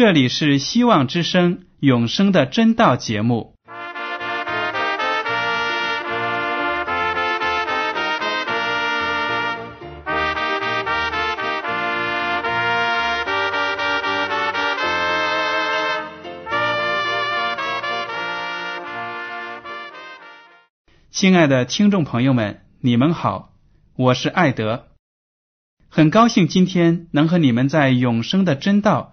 这里是希望之声永生的真道节目。亲爱的听众朋友们，你们好，我是艾德，很高兴今天能和你们在永生的真道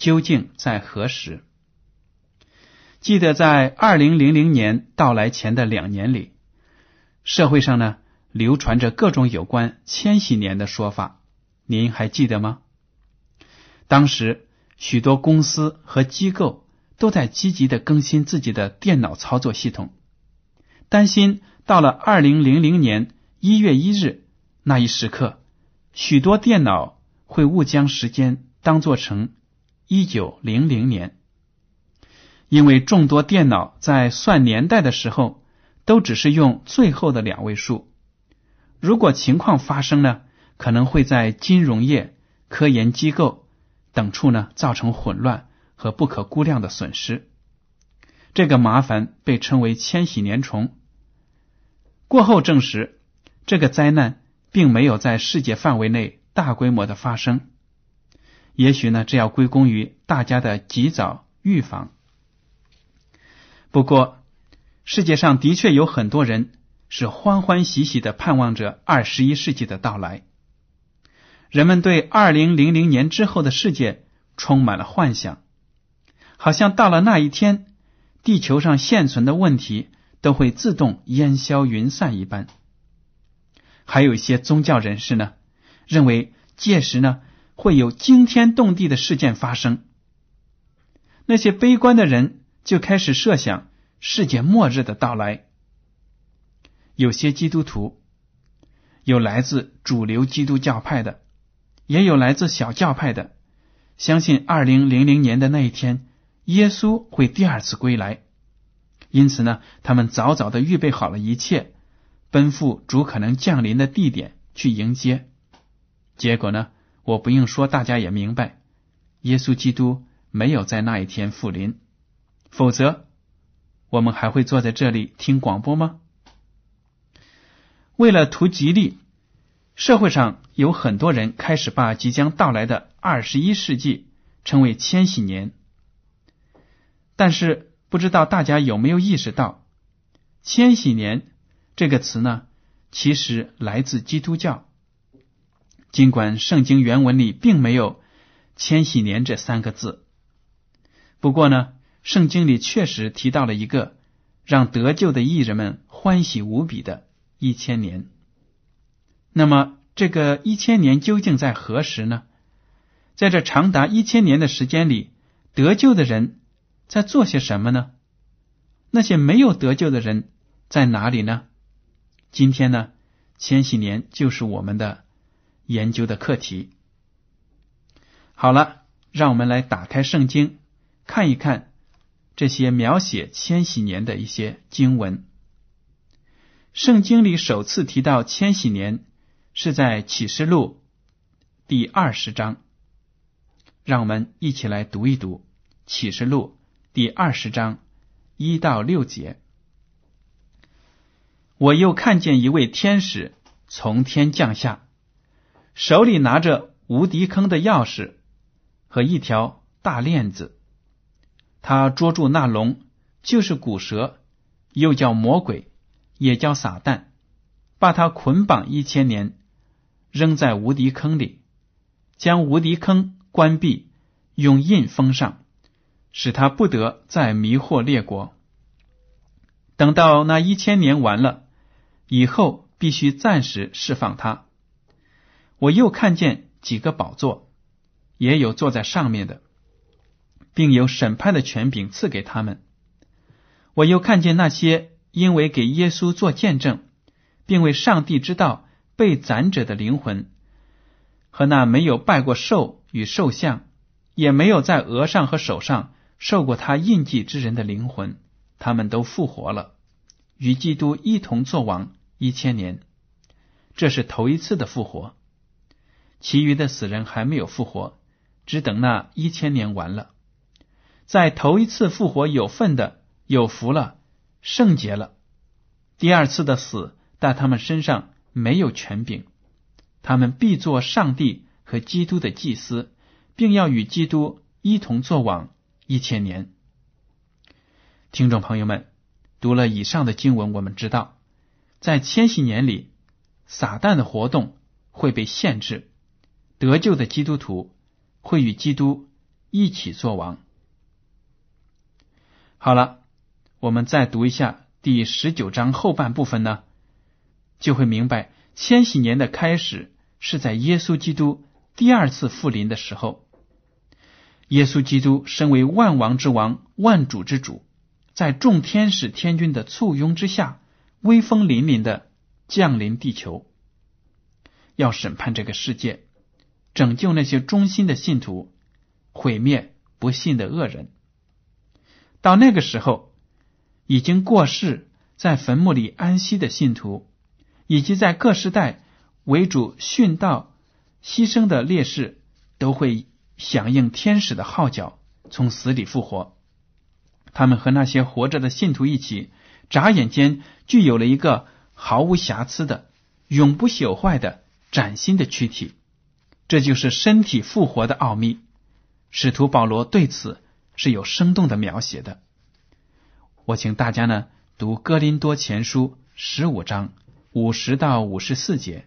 究竟在何时？”记得在二零零零年到来前的两年里，社会上呢流传着各种有关千禧年的说法，您还记得吗？当时许多公司和机构都在积极的更新自己的电脑操作系统，担心到了二零零零年。一月一日那一时刻，许多电脑会误将时间当作成一九零零年，因为众多电脑在算年代的时候都只是用最后的两位数。如果情况发生呢，可能会在金融业、科研机构等处呢造成混乱和不可估量的损失。这个麻烦被称为“千禧年虫”。过后证实。这个灾难并没有在世界范围内大规模的发生，也许呢，这要归功于大家的及早预防。不过，世界上的确有很多人是欢欢喜喜的盼望着二十一世纪的到来。人们对二零零零年之后的世界充满了幻想，好像到了那一天，地球上现存的问题都会自动烟消云散一般。还有一些宗教人士呢，认为届时呢会有惊天动地的事件发生。那些悲观的人就开始设想世界末日的到来。有些基督徒，有来自主流基督教派的，也有来自小教派的，相信二零零零年的那一天，耶稣会第二次归来。因此呢，他们早早的预备好了一切。奔赴主可能降临的地点去迎接，结果呢？我不用说，大家也明白，耶稣基督没有在那一天复临，否则我们还会坐在这里听广播吗？为了图吉利，社会上有很多人开始把即将到来的二十一世纪称为千禧年，但是不知道大家有没有意识到，千禧年。这个词呢，其实来自基督教。尽管圣经原文里并没有“千禧年”这三个字，不过呢，圣经里确实提到了一个让得救的艺人们欢喜无比的一千年。那么，这个一千年究竟在何时呢？在这长达一千年的时间里，得救的人在做些什么呢？那些没有得救的人在哪里呢？今天呢，千禧年就是我们的研究的课题。好了，让我们来打开圣经，看一看这些描写千禧年的一些经文。圣经里首次提到千禧年是在启示录第二十章，让我们一起来读一读启示录第二十章一到六节。我又看见一位天使从天降下，手里拿着无敌坑的钥匙和一条大链子，他捉住那龙，就是古蛇，又叫魔鬼，也叫撒旦，把他捆绑一千年，扔在无敌坑里，将无敌坑关闭，用印封上，使他不得再迷惑列国。等到那一千年完了以后，必须暂时释放他。我又看见几个宝座，也有坐在上面的。并有审判的权柄赐给他们。我又看见那些因为给耶稣做见证，并为上帝之道被斩者的灵魂，和那没有拜过兽与兽像，也没有在额上和手上受过他印记之人的灵魂，他们都复活了，与基督一同作王一千年。这是头一次的复活，其余的死人还没有复活，只等那一千年完了。在头一次复活有份的有福了，圣洁了；第二次的死，但他们身上没有权柄，他们必做上帝和基督的祭司，并要与基督一同作王一千年。听众朋友们，读了以上的经文，我们知道，在千禧年里，撒旦的活动会被限制，得救的基督徒会与基督一起作王。好了，我们再读一下第十九章后半部分呢，就会明白千禧年的开始是在耶稣基督第二次复临的时候。耶稣基督身为万王之王、万主之主，在众天使天君的簇拥之下，威风凛凛的降临地球，要审判这个世界，拯救那些忠心的信徒，毁灭不信的恶人。到那个时候，已经过世在坟墓里安息的信徒，以及在各时代为主殉道牺牲的烈士，都会响应天使的号角，从死里复活。他们和那些活着的信徒一起，眨眼间具有了一个毫无瑕疵的、永不朽坏的崭新的躯体。这就是身体复活的奥秘。使徒保罗对此。是有生动的描写的。我请大家呢读《哥林多前书》十五章五十到五十四节。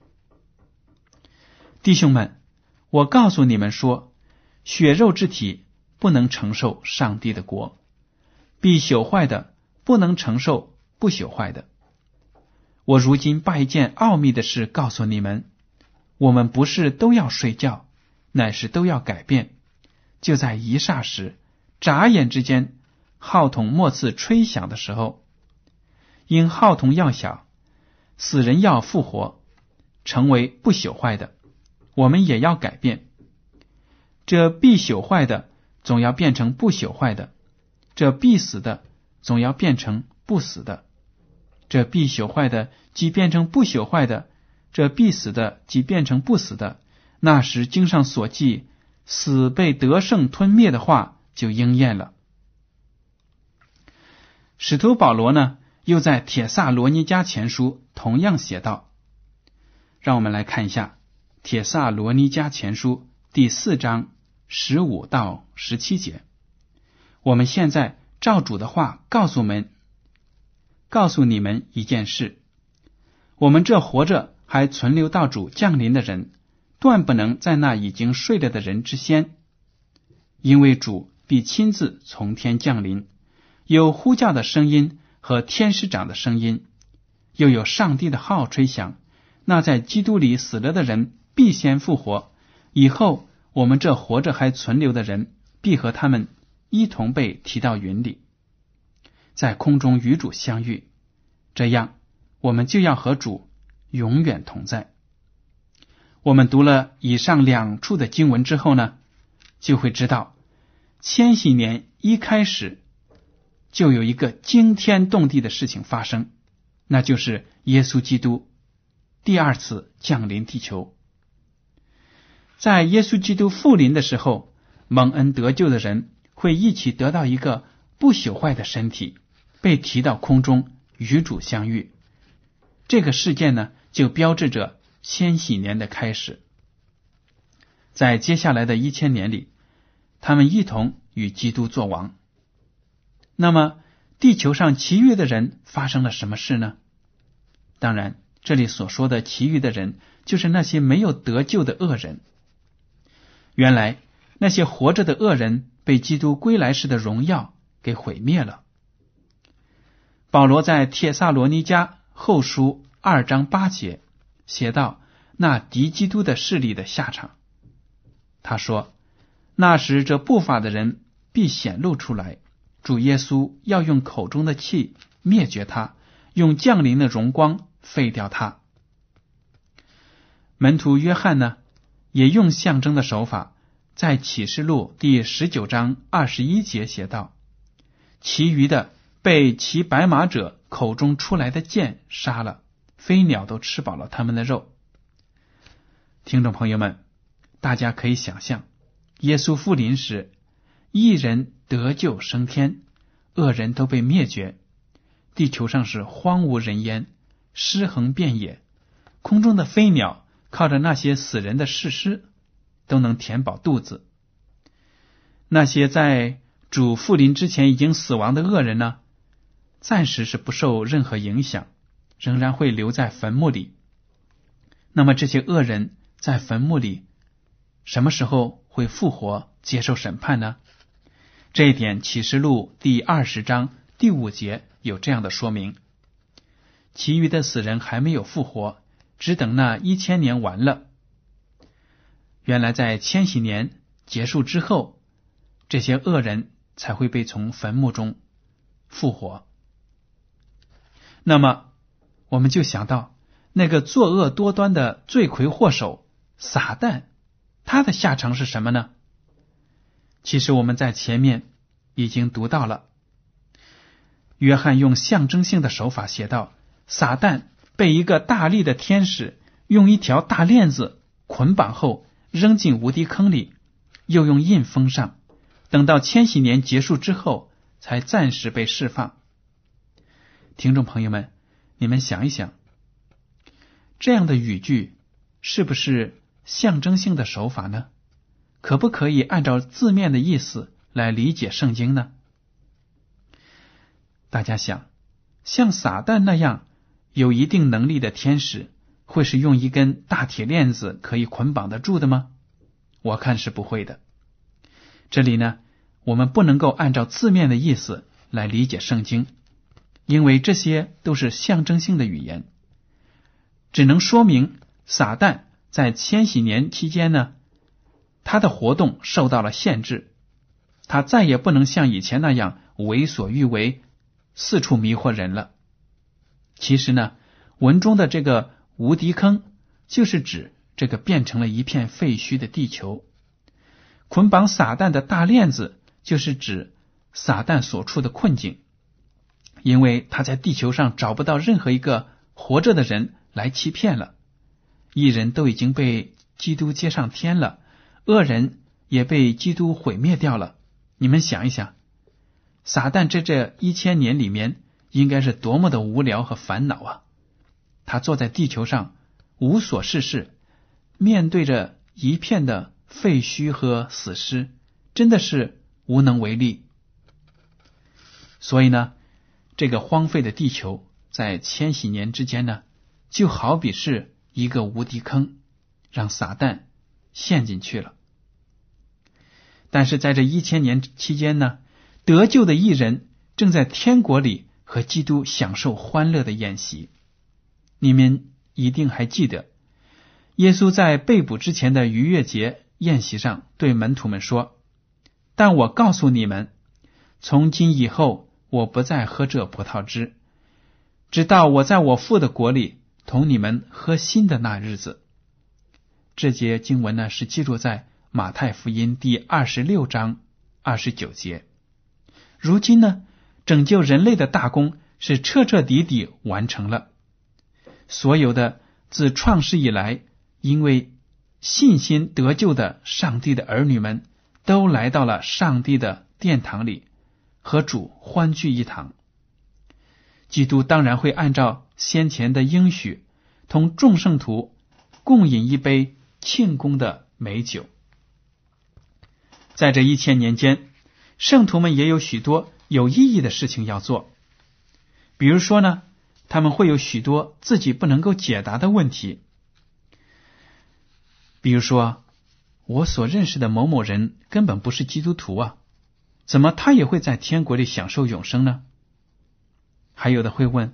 弟兄们，我告诉你们说，血肉之体不能承受上帝的国，必朽坏的不能承受不朽坏的。我如今把一件奥秘的事告诉你们：我们不是都要睡觉，乃是都要改变，就在一霎时。眨眼之间，号筒末次吹响的时候，因号筒要小，死人要复活，成为不朽坏的，我们也要改变。这必朽坏的总要变成不朽坏的，这必死的总要变成不死的，这必朽坏的即变成不朽坏的，这必死的即变成不死的。那时经上所记，死被得胜吞灭的话。就应验了。使徒保罗呢，又在铁萨罗尼迦前书同样写道：“让我们来看一下铁萨罗尼迦前书第四章十五到十七节。我们现在照主的话告诉们，告诉你们一件事：我们这活着还存留到主降临的人，断不能在那已经睡了的人之先，因为主。”必亲自从天降临，有呼叫的声音和天使长的声音，又有上帝的号吹响。那在基督里死了的人必先复活，以后我们这活着还存留的人必和他们一同被提到云里，在空中与主相遇。这样，我们就要和主永远同在。我们读了以上两处的经文之后呢，就会知道。千禧年一开始，就有一个惊天动地的事情发生，那就是耶稣基督第二次降临地球。在耶稣基督复临的时候，蒙恩得救的人会一起得到一个不朽坏的身体，被提到空中与主相遇。这个事件呢，就标志着千禧年的开始。在接下来的一千年里。他们一同与基督作王。那么地球上其余的人发生了什么事呢？当然，这里所说的其余的人，就是那些没有得救的恶人。原来那些活着的恶人被基督归来时的荣耀给毁灭了。保罗在帖萨罗尼迦后书二章八节写道：“那敌基督的势力的下场。”他说：“那时这不法的人必显露出来，主耶稣要用口中的气灭绝他，用降临的荣光废掉他。”门徒约翰呢？也用象征的手法，在启示录第十九章二十一节写道：“其余的被骑白马者口中出来的剑杀了，飞鸟都吃饱了他们的肉。”听众朋友们，大家可以想象，耶稣复临时，一人得救升天，恶人都被灭绝，地球上是荒无人烟，尸横遍野，空中的飞鸟。靠着那些死人的尸尸都能填饱肚子，那些在主复临之前已经死亡的恶人呢？暂时是不受任何影响，仍然会留在坟墓里。那么这些恶人在坟墓里什么时候会复活接受审判呢？这一点启示录第二十章第五节有这样的说明：其余的死人还没有复活。只等那一千年完了，原来在千禧年结束之后，这些恶人才会被从坟墓中复活。那么，我们就想到那个作恶多端的罪魁祸首撒旦，他的下场是什么呢？其实我们在前面已经读到了，约翰用象征性的手法写道：撒旦。被一个大力的天使用一条大链子捆绑后扔进无底坑里，又用印封上，等到千禧年结束之后才暂时被释放。听众朋友们，你们想一想，这样的语句是不是象征性的手法呢？可不可以按照字面的意思来理解圣经呢？大家想，像撒旦那样。有一定能力的天使会是用一根大铁链子可以捆绑得住的吗？我看是不会的。这里呢，我们不能够按照字面的意思来理解圣经，因为这些都是象征性的语言，只能说明撒旦在千禧年期间呢，他的活动受到了限制，他再也不能像以前那样为所欲为，四处迷惑人了。其实呢，文中的这个无敌坑，就是指这个变成了一片废墟的地球；捆绑撒旦的大链子，就是指撒旦所处的困境，因为他在地球上找不到任何一个活着的人来欺骗了。一人都已经被基督接上天了，恶人也被基督毁灭掉了。你们想一想，撒旦在这一千年里面。应该是多么的无聊和烦恼啊！他坐在地球上无所事事，面对着一片的废墟和死尸，真的是无能为力。所以呢，这个荒废的地球在千禧年之间呢，就好比是一个无底坑，让撒旦陷进去了。但是在这一千年期间呢，得救的艺人正在天国里。和基督享受欢乐的宴席，你们一定还记得，耶稣在被捕之前的逾越节宴席上对门徒们说：“但我告诉你们，从今以后，我不再喝这葡萄汁，直到我在我父的国里同你们喝新的那日子。”这节经文呢，是记录在马太福音第二十六章二十九节。如今呢？拯救人类的大功是彻彻底底完成了。所有的自创世以来因为信心得救的上帝的儿女们，都来到了上帝的殿堂里，和主欢聚一堂。基督当然会按照先前的应许，同众圣徒共饮一杯庆功的美酒。在这一千年间，圣徒们也有许多。有意义的事情要做。比如说呢，他们会有许多自己不能够解答的问题。比如说，我所认识的某某人根本不是基督徒啊，怎么他也会在天国里享受永生呢？还有的会问：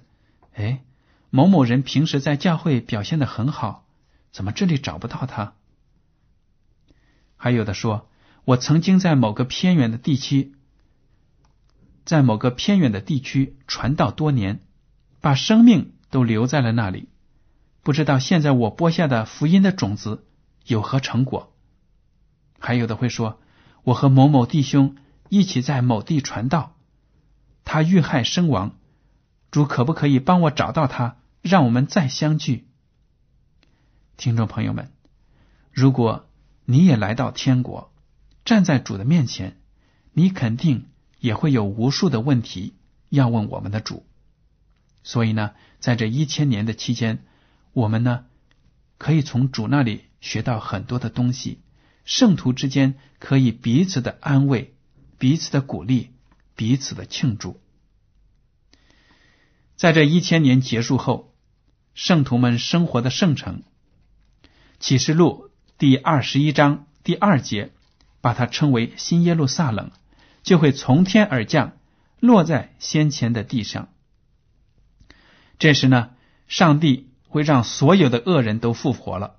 哎，某某人平时在教会表现的很好，怎么这里找不到他？还有的说：我曾经在某个偏远的地区。在某个偏远的地区传道多年，把生命都留在了那里。不知道现在我播下的福音的种子有何成果？还有的会说，我和某某弟兄一起在某地传道，他遇害身亡，主可不可以帮我找到他，让我们再相聚？听众朋友们，如果你也来到天国，站在主的面前，你肯定。也会有无数的问题要问我们的主，所以呢，在这一千年的期间，我们呢可以从主那里学到很多的东西。圣徒之间可以彼此的安慰、彼此的鼓励、彼此的庆祝。在这一千年结束后，圣徒们生活的圣城，启示录第二十一章第二节，把它称为新耶路撒冷。就会从天而降，落在先前的地上。这时呢，上帝会让所有的恶人都复活了。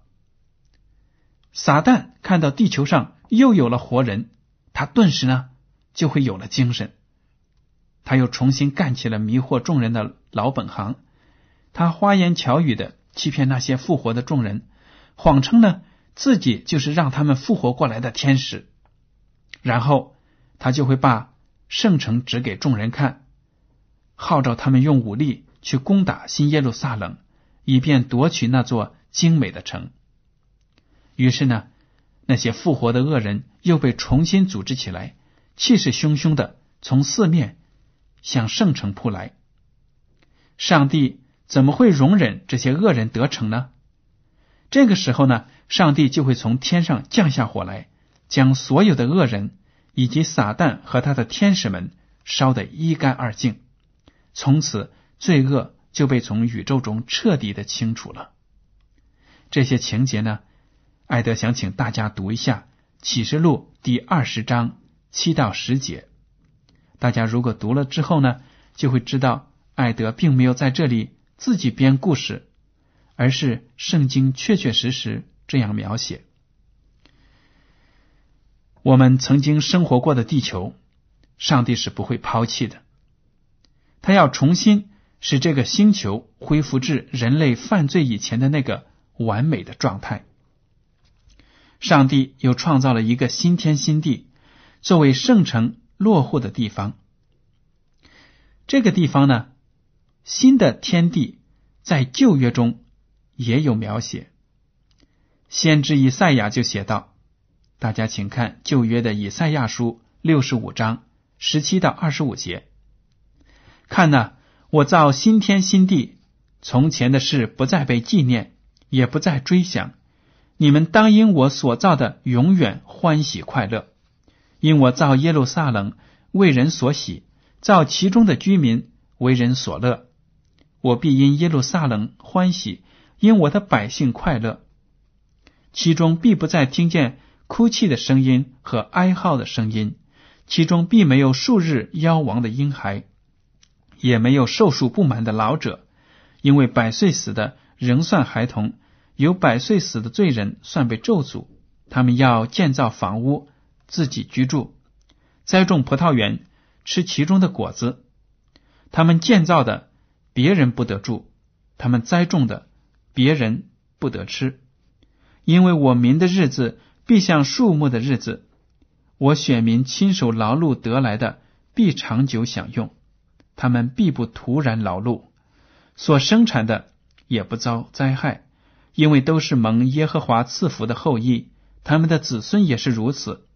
撒旦看到地球上又有了活人，他顿时呢就会有了精神，他又重新干起了迷惑众人的老本行。他花言巧语的欺骗那些复活的众人，谎称呢自己就是让他们复活过来的天使，然后。他就会把圣城指给众人看，号召他们用武力去攻打新耶路撒冷，以便夺取那座精美的城。于是呢，那些复活的恶人又被重新组织起来，气势汹汹的从四面向圣城扑来。上帝怎么会容忍这些恶人得逞呢？这个时候呢，上帝就会从天上降下火来，将所有的恶人。以及撒旦和他的天使们烧得一干二净，从此罪恶就被从宇宙中彻底的清除了。这些情节呢，艾德想请大家读一下《启示录》第二十章七到十节。大家如果读了之后呢，就会知道艾德并没有在这里自己编故事，而是圣经确确实实这样描写。我们曾经生活过的地球，上帝是不会抛弃的。他要重新使这个星球恢复至人类犯罪以前的那个完美的状态。上帝又创造了一个新天新地，作为圣城落户的地方。这个地方呢，新的天地在旧约中也有描写。先知以赛亚就写道。大家请看旧约的以赛亚书六十五章十七到二十五节。看呐，我造新天新地，从前的事不再被纪念，也不再追想。你们当因我所造的永远欢喜快乐，因我造耶路撒冷为人所喜，造其中的居民为人所乐。我必因耶路撒冷欢喜，因我的百姓快乐，其中必不再听见。哭泣的声音和哀号的声音，其中并没有数日夭亡的婴孩，也没有寿数不满的老者，因为百岁死的仍算孩童，有百岁死的罪人算被咒诅。他们要建造房屋，自己居住；栽种葡萄园，吃其中的果子。他们建造的，别人不得住；他们栽种的，别人不得吃。因为我民的日子。必像树木的日子，我选民亲手劳碌得来的，必长久享用；他们必不突然劳碌，所生产的也不遭灾害，因为都是蒙耶和华赐福的后裔，他们的子孙也是如此。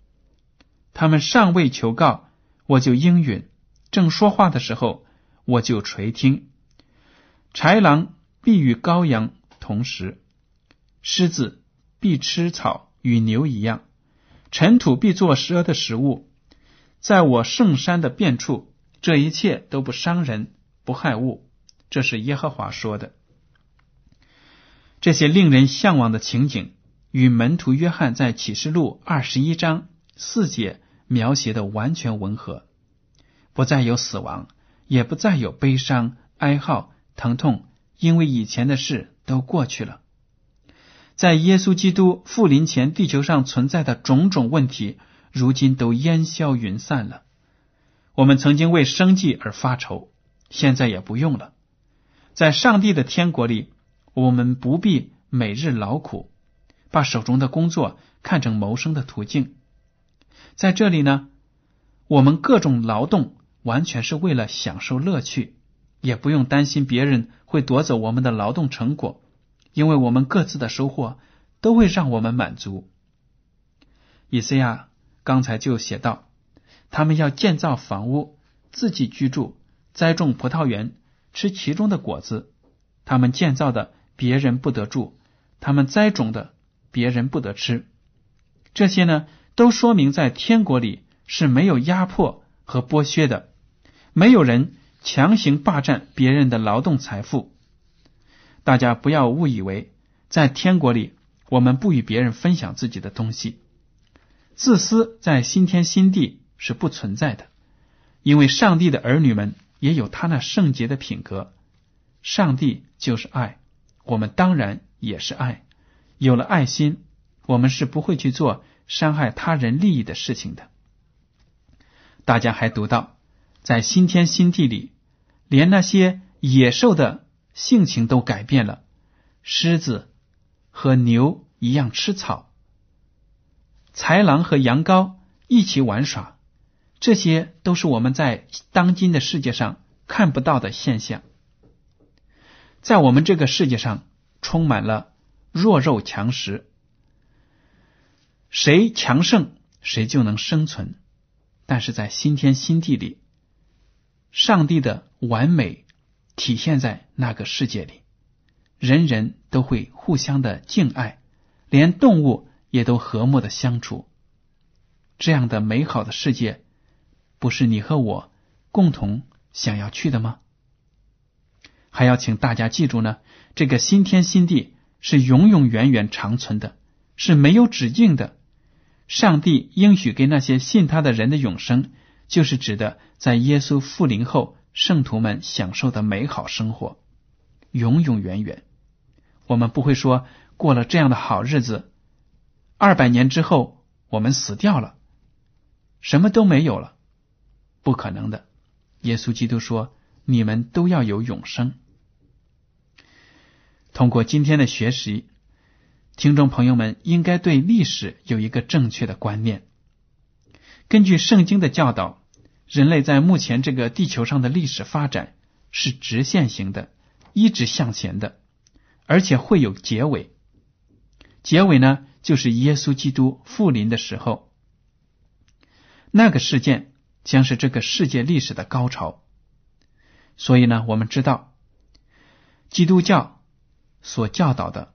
他们尚未求告，我就应允；正说话的时候，我就垂听。豺狼必与羔羊同食，狮子必吃草。与牛一样，尘土必作蛇的食物。在我圣山的遍处，这一切都不伤人，不害物。这是耶和华说的。这些令人向往的情景，与门徒约翰在启示录二十一章四节描写的完全吻合。不再有死亡，也不再有悲伤、哀号、疼痛，因为以前的事都过去了。在耶稣基督复临前，地球上存在的种种问题，如今都烟消云散了。我们曾经为生计而发愁，现在也不用了。在上帝的天国里，我们不必每日劳苦，把手中的工作看成谋生的途径。在这里呢，我们各种劳动完全是为了享受乐趣，也不用担心别人会夺走我们的劳动成果。因为我们各自的收获都会让我们满足。以赛亚刚才就写到，他们要建造房屋，自己居住，栽种葡萄园，吃其中的果子。他们建造的，别人不得住；他们栽种的，别人不得吃。这些呢，都说明在天国里是没有压迫和剥削的，没有人强行霸占别人的劳动财富。大家不要误以为，在天国里，我们不与别人分享自己的东西。自私在新天新地是不存在的，因为上帝的儿女们也有他那圣洁的品格。上帝就是爱，我们当然也是爱。有了爱心，我们是不会去做伤害他人利益的事情的。大家还读到，在新天新地里，连那些野兽的。性情都改变了，狮子和牛一样吃草，豺狼和羊羔一起玩耍，这些都是我们在当今的世界上看不到的现象。在我们这个世界上，充满了弱肉强食，谁强盛谁就能生存。但是在新天新地里，上帝的完美。体现在那个世界里，人人都会互相的敬爱，连动物也都和睦的相处。这样的美好的世界，不是你和我共同想要去的吗？还要请大家记住呢，这个新天新地是永永远远长存的，是没有止境的。上帝应许给那些信他的人的永生，就是指的在耶稣复临后。圣徒们享受的美好生活，永永远远。我们不会说过了这样的好日子，二百年之后我们死掉了，什么都没有了，不可能的。耶稣基督说：“你们都要有永生。”通过今天的学习，听众朋友们应该对历史有一个正确的观念。根据圣经的教导。人类在目前这个地球上的历史发展是直线型的，一直向前的，而且会有结尾。结尾呢，就是耶稣基督复临的时候，那个事件将是这个世界历史的高潮。所以呢，我们知道，基督教所教导的，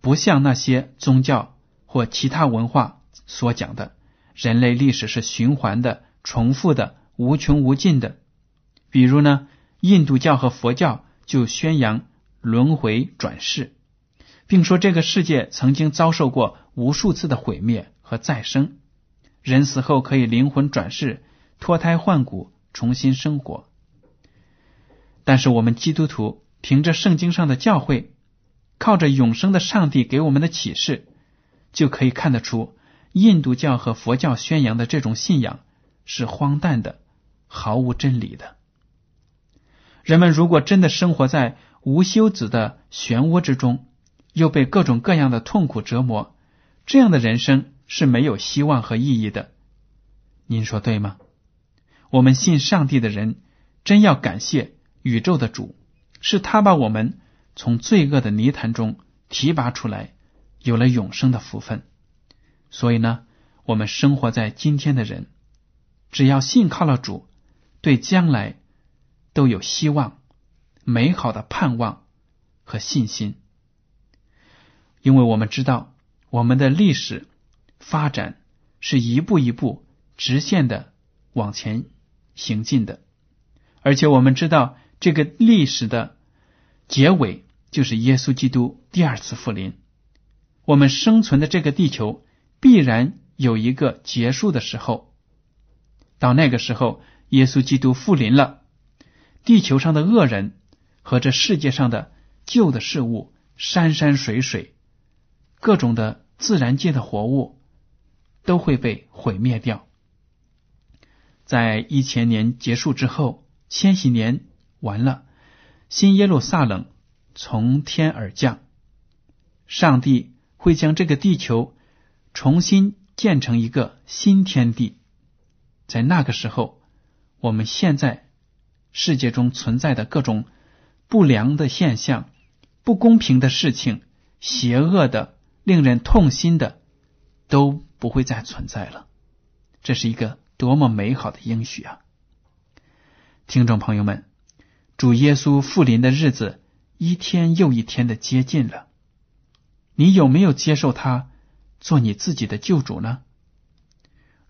不像那些宗教或其他文化所讲的，人类历史是循环的、重复的。无穷无尽的，比如呢，印度教和佛教就宣扬轮回转世，并说这个世界曾经遭受过无数次的毁灭和再生，人死后可以灵魂转世，脱胎换骨，重新生活。但是我们基督徒凭着圣经上的教诲，靠着永生的上帝给我们的启示，就可以看得出，印度教和佛教宣扬的这种信仰是荒诞的。毫无真理的人们，如果真的生活在无休止的漩涡之中，又被各种各样的痛苦折磨，这样的人生是没有希望和意义的。您说对吗？我们信上帝的人，真要感谢宇宙的主，是他把我们从罪恶的泥潭中提拔出来，有了永生的福分。所以呢，我们生活在今天的人，只要信靠了主。对将来都有希望、美好的盼望和信心，因为我们知道我们的历史发展是一步一步直线的往前行进的。而且我们知道这个历史的结尾就是耶稣基督第二次复临。我们生存的这个地球必然有一个结束的时候，到那个时候，耶稣基督复临了，地球上的恶人和这世界上的旧的事物、山山水水、各种的自然界的活物都会被毁灭掉。在一千年结束之后，千禧年完了，新耶路撒冷从天而降，上帝。会将这个地球重新建成一个新天地，在那个时候，我们现在世界中存在的各种不良的现象、不公平的事情、邪恶的、令人痛心的，都不会再存在了。这是一个多么美好的应许啊！听众朋友们，主耶稣复临的日子一天又一天的接近了。你有没有接受他做你自己的救主呢？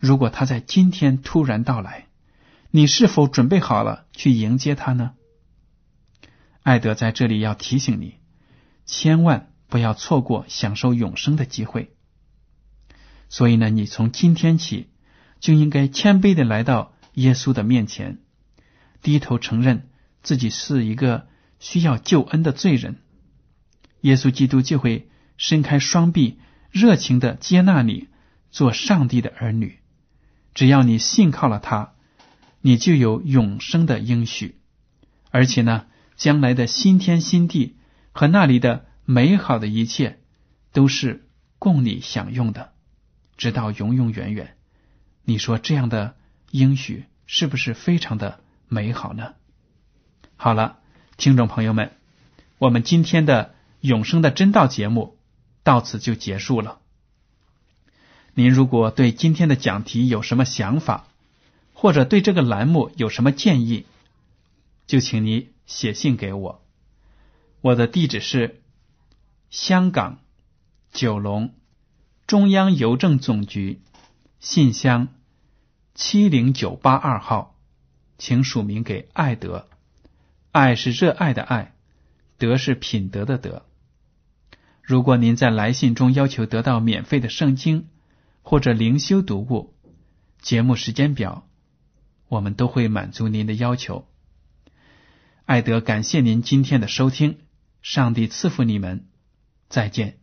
如果他在今天突然到来，你是否准备好了去迎接他呢？艾德在这里要提醒你，千万不要错过享受永生的机会。所以呢，你从今天起就应该谦卑的来到耶稣的面前，低头承认自己是一个需要救恩的罪人，耶稣基督就会。伸开双臂，热情的接纳你做上帝的儿女。只要你信靠了他，你就有永生的应许。而且呢，将来的新天新地和那里的美好的一切，都是供你享用的，直到永永远远。你说这样的应许是不是非常的美好呢？好了，听众朋友们，我们今天的永生的真道节目。到此就结束了。您如果对今天的讲题有什么想法，或者对这个栏目有什么建议，就请你写信给我。我的地址是香港九龙中央邮政总局信箱七零九八二号，请署名给爱德。爱是热爱的爱，德是品德的德。如果您在来信中要求得到免费的圣经或者灵修读物、节目时间表，我们都会满足您的要求。艾德，感谢您今天的收听，上帝赐福你们，再见。